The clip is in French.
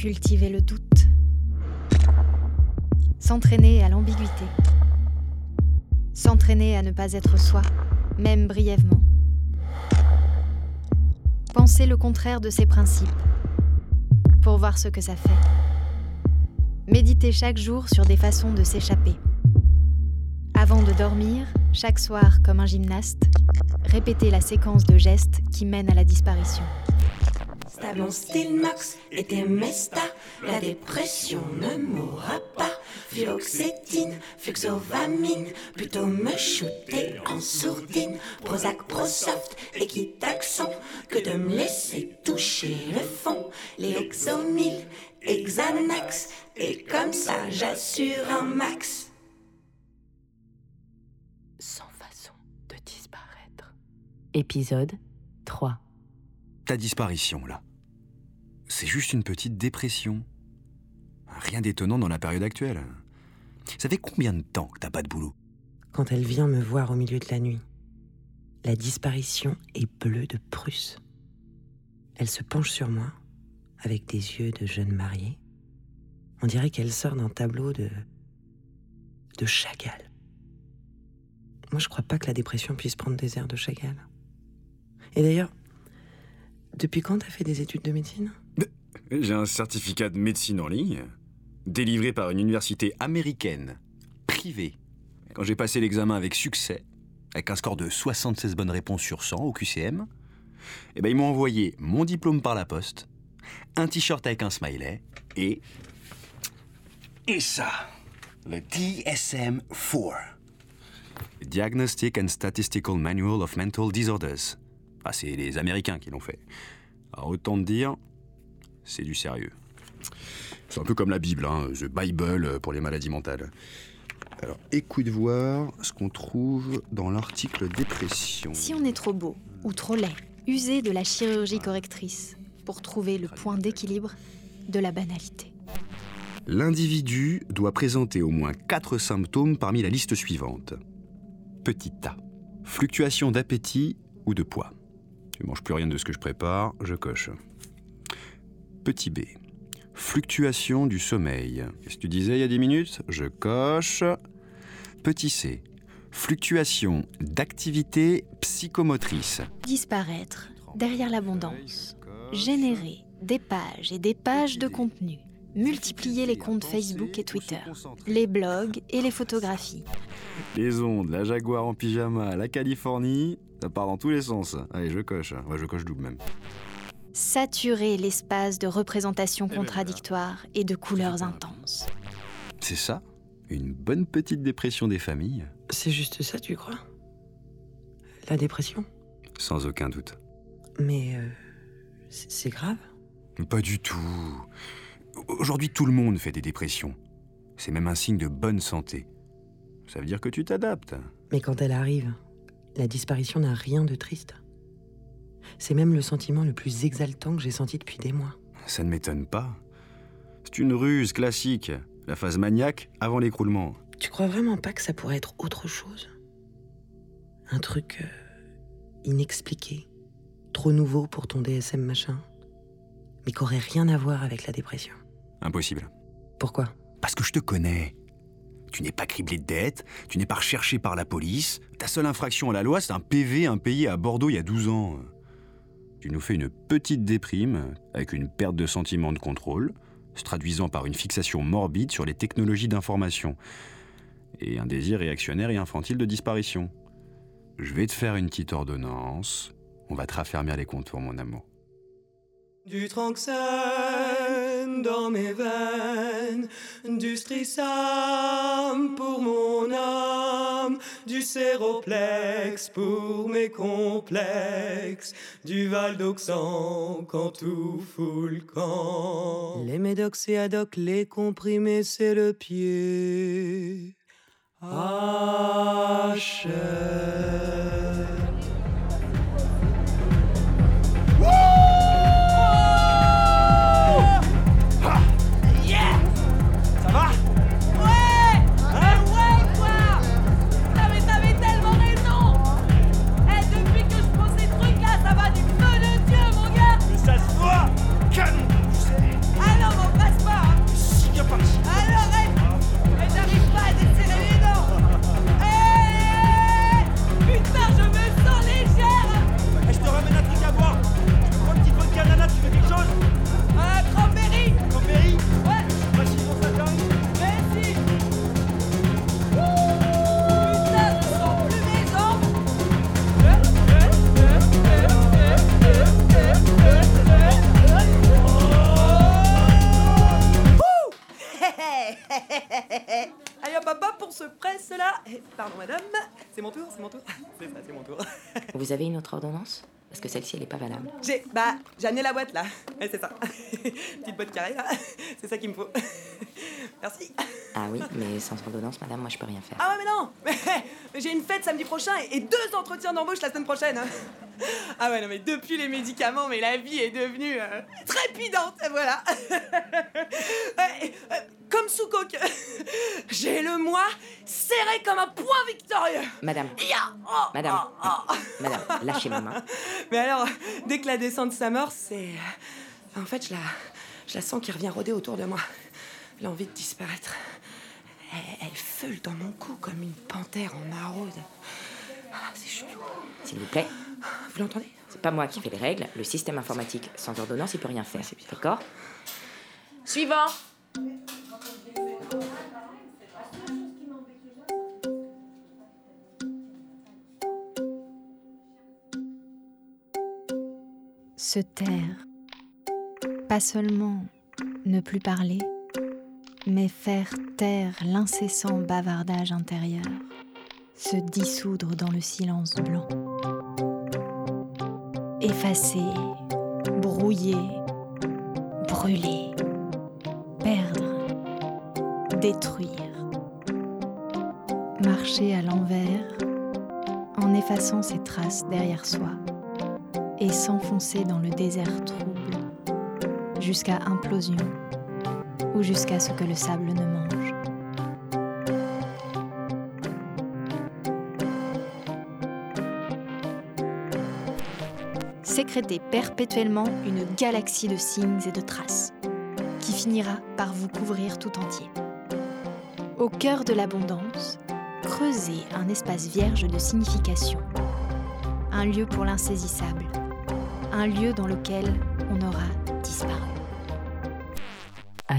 cultiver le doute, s'entraîner à l'ambiguïté, s'entraîner à ne pas être soi, même brièvement, penser le contraire de ses principes. Pour voir ce que ça fait, méditer chaque jour sur des façons de s'échapper. Avant de dormir, chaque soir comme un gymnaste, répéter la séquence de gestes qui mène à la disparition. Stablon Stilnox et tes mesta, la dépression ne mourra pas. Fluoxétine, fluxovamine, plutôt me shooter en sourdine. Prozac, Prosoft, Equitaxon, que de me laisser toucher le fond. Les exomil, Exanax, et comme ça j'assure un max. Sans façon de disparaître. Épisode 3. Ta disparition, là. C'est juste une petite dépression. Rien d'étonnant dans la période actuelle. Ça fait combien de temps que t'as pas de boulot? Quand elle vient me voir au milieu de la nuit, la disparition est bleue de Prusse. Elle se penche sur moi, avec des yeux de jeune mariée. On dirait qu'elle sort d'un tableau de. de Chagall. Moi, je crois pas que la dépression puisse prendre des airs de Chagall. Et d'ailleurs, depuis quand t'as fait des études de médecine? J'ai un certificat de médecine en ligne, délivré par une université américaine, privée. Quand j'ai passé l'examen avec succès, avec un score de 76 bonnes réponses sur 100 au QCM, eh ben ils m'ont envoyé mon diplôme par la poste, un t-shirt avec un smiley et. Et ça Le DSM-4. Diagnostic and Statistical Manual of Mental Disorders. Ah, c'est les Américains qui l'ont fait. Alors autant te dire, c'est du sérieux. C'est un peu comme la Bible, hein, The Bible pour les maladies mentales. Alors écoute voir ce qu'on trouve dans l'article dépression. Si on est trop beau ou trop laid, usez de la chirurgie correctrice pour trouver le point d'équilibre de la banalité. L'individu doit présenter au moins quatre symptômes parmi la liste suivante. Petit A. Fluctuation d'appétit ou de poids. Tu manges plus rien de ce que je prépare, je coche. Petit B. Fluctuation du sommeil. Qu'est-ce que tu disais il y a 10 minutes? Je coche. Petit C. Fluctuation d'activité psychomotrice. Disparaître derrière l'abondance. Générer des pages et des pages de contenu. Multiplier les comptes Facebook et Twitter. Les blogs et les photographies. Les ondes, la Jaguar en pyjama, la Californie, ça part dans tous les sens. Allez, je coche. Ouais, je coche double même. Saturer l'espace de représentations contradictoires et de couleurs intenses. C'est ça Une bonne petite dépression des familles C'est juste ça, tu crois? La dépression? Sans aucun doute. Mais. euh, c'est c'est grave Pas du tout. Aujourd'hui, tout le monde fait des dépressions. C'est même un signe de bonne santé. Ça veut dire que tu t'adaptes. Mais quand elle arrive, la disparition n'a rien de triste. C'est même le sentiment le plus exaltant que j'ai senti depuis des mois. Ça ne m'étonne pas. C'est une ruse classique. La phase maniaque avant l'écroulement. Tu crois vraiment pas que ça pourrait être autre chose? Un truc euh, inexpliqué, trop nouveau pour ton DSM machin, mais qui aurait rien à voir avec la dépression? Impossible. Pourquoi? Parce que je te connais. Tu n'es pas criblé de dettes, tu n'es pas recherché par la police. Ta seule infraction à la loi, c'est un PV impayé à Bordeaux il y a 12 ans. Tu nous fais une petite déprime avec une perte de sentiment de contrôle, se traduisant par une fixation morbide sur les technologies d'information et un désir réactionnaire et infantile de disparition. Je vais te faire une petite ordonnance. On va te raffermir les contours, mon amour. Du dans mes veines, du pour du séroplex pour mes complexes, du valdoxan quand tout fout le camp. Les médocs et adocs, les comprimés, c'est le pied. Achète. Là. Eh, Pardon madame, c'est mon tour, c'est mon tour. C'est ça, c'est mon tour. Vous avez une autre ordonnance? Parce que celle-ci, elle est pas valable. J'ai, bah, j'ai amené la boîte là. Ouais, c'est ça. Petite boîte carrée là. C'est ça qu'il me faut. Merci. Ah oui, mais sans ordonnance, madame, moi je peux rien faire. Ah ouais, mais non Mais, mais j'ai une fête samedi prochain et, et deux entretiens d'embauche la semaine prochaine. Ah ouais, non, mais depuis les médicaments, mais la vie est devenue euh, trépidante, voilà. Ouais, euh, comme sous coque. J'ai le mois serré comme un point victorieux. Madame, Ya Oh, Madame. oh, oh. madame, lâchez ma main. Mais alors, dès que la descente s'amorce, c'est. En fait, je la, je la sens qui revient rôder autour de moi. L'envie de disparaître. Elle, elle feule dans mon cou comme une panthère en maraude. Ah, c'est chelou. S'il vous plaît, Vous l'entendez? C'est pas moi qui fais les règles. Le système informatique, sans ordonnance, il peut rien faire. D'accord? Suivant Se taire. Pas seulement ne plus parler, mais faire taire l'incessant bavardage intérieur, se dissoudre dans le silence blanc. Effacer, brouiller, brûler, perdre, détruire. Marcher à l'envers en effaçant ses traces derrière soi et s'enfoncer dans le désert trouble jusqu'à implosion ou jusqu'à ce que le sable ne mange. Sécréter perpétuellement une galaxie de signes et de traces qui finira par vous couvrir tout entier. Au cœur de l'abondance, creusez un espace vierge de signification, un lieu pour l'insaisissable, un lieu dans lequel on aura